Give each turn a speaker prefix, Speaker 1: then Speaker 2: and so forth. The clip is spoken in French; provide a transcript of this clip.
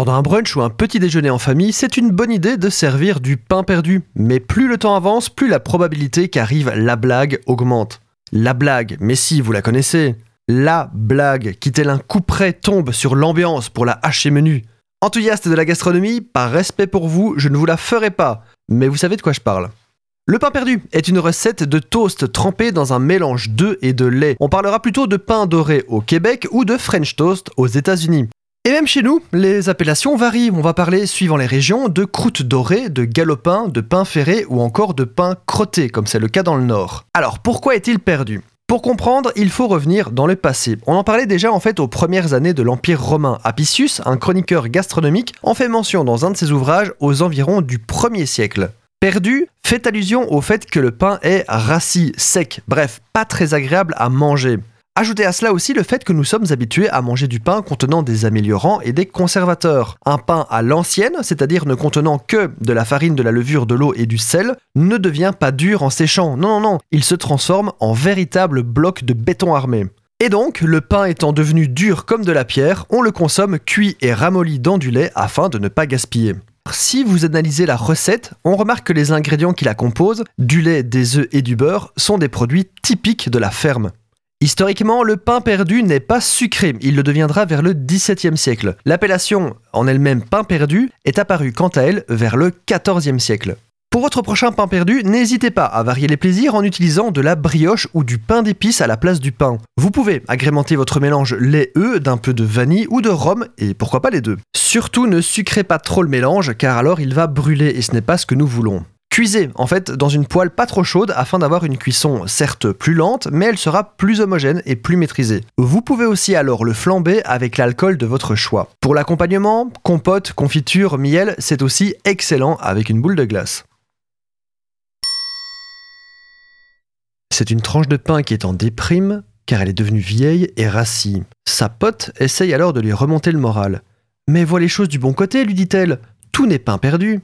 Speaker 1: Pendant un brunch ou un petit déjeuner en famille, c'est une bonne idée de servir du pain perdu. Mais plus le temps avance, plus la probabilité qu'arrive la blague augmente. La blague, mais si, vous la connaissez. La blague qui, tel un coup près, tombe sur l'ambiance pour la hacher menu. Enthousiaste de la gastronomie, par respect pour vous, je ne vous la ferai pas. Mais vous savez de quoi je parle. Le pain perdu est une recette de toast trempé dans un mélange d'œufs et de lait. On parlera plutôt de pain doré au Québec ou de French toast aux États-Unis. Et même chez nous, les appellations varient. On va parler, suivant les régions, de croûte dorée, de galopin, de pain ferré ou encore de pain crotté, comme c'est le cas dans le Nord. Alors, pourquoi est-il perdu? Pour comprendre, il faut revenir dans le passé. On en parlait déjà en fait aux premières années de l'Empire romain. Apicius, un chroniqueur gastronomique, en fait mention dans un de ses ouvrages aux environs du 1er siècle. Perdu fait allusion au fait que le pain est rassis, sec, bref, pas très agréable à manger. Ajoutez à cela aussi le fait que nous sommes habitués à manger du pain contenant des améliorants et des conservateurs. Un pain à l'ancienne, c'est-à-dire ne contenant que de la farine, de la levure, de l'eau et du sel, ne devient pas dur en séchant. Non, non, non, il se transforme en véritable bloc de béton armé. Et donc, le pain étant devenu dur comme de la pierre, on le consomme cuit et ramolli dans du lait afin de ne pas gaspiller. Si vous analysez la recette, on remarque que les ingrédients qui la composent, du lait, des œufs et du beurre, sont des produits typiques de la ferme. Historiquement, le pain perdu n'est pas sucré, il le deviendra vers le XVIIe siècle. L'appellation en elle-même pain perdu est apparue quant à elle vers le XIVe siècle. Pour votre prochain pain perdu, n'hésitez pas à varier les plaisirs en utilisant de la brioche ou du pain d'épices à la place du pain. Vous pouvez agrémenter votre mélange lait-œuf d'un peu de vanille ou de rhum, et pourquoi pas les deux. Surtout ne sucrez pas trop le mélange, car alors il va brûler et ce n'est pas ce que nous voulons. Cuisez en fait dans une poêle pas trop chaude afin d'avoir une cuisson certes plus lente, mais elle sera plus homogène et plus maîtrisée. Vous pouvez aussi alors le flamber avec l'alcool de votre choix. Pour l'accompagnement, compote, confiture, miel, c'est aussi excellent avec une boule de glace. C'est une tranche de pain qui est en déprime, car elle est devenue vieille et rassie. Sa pote essaye alors de lui remonter le moral. Mais vois les choses du bon côté, lui dit-elle. Tout n'est pas perdu.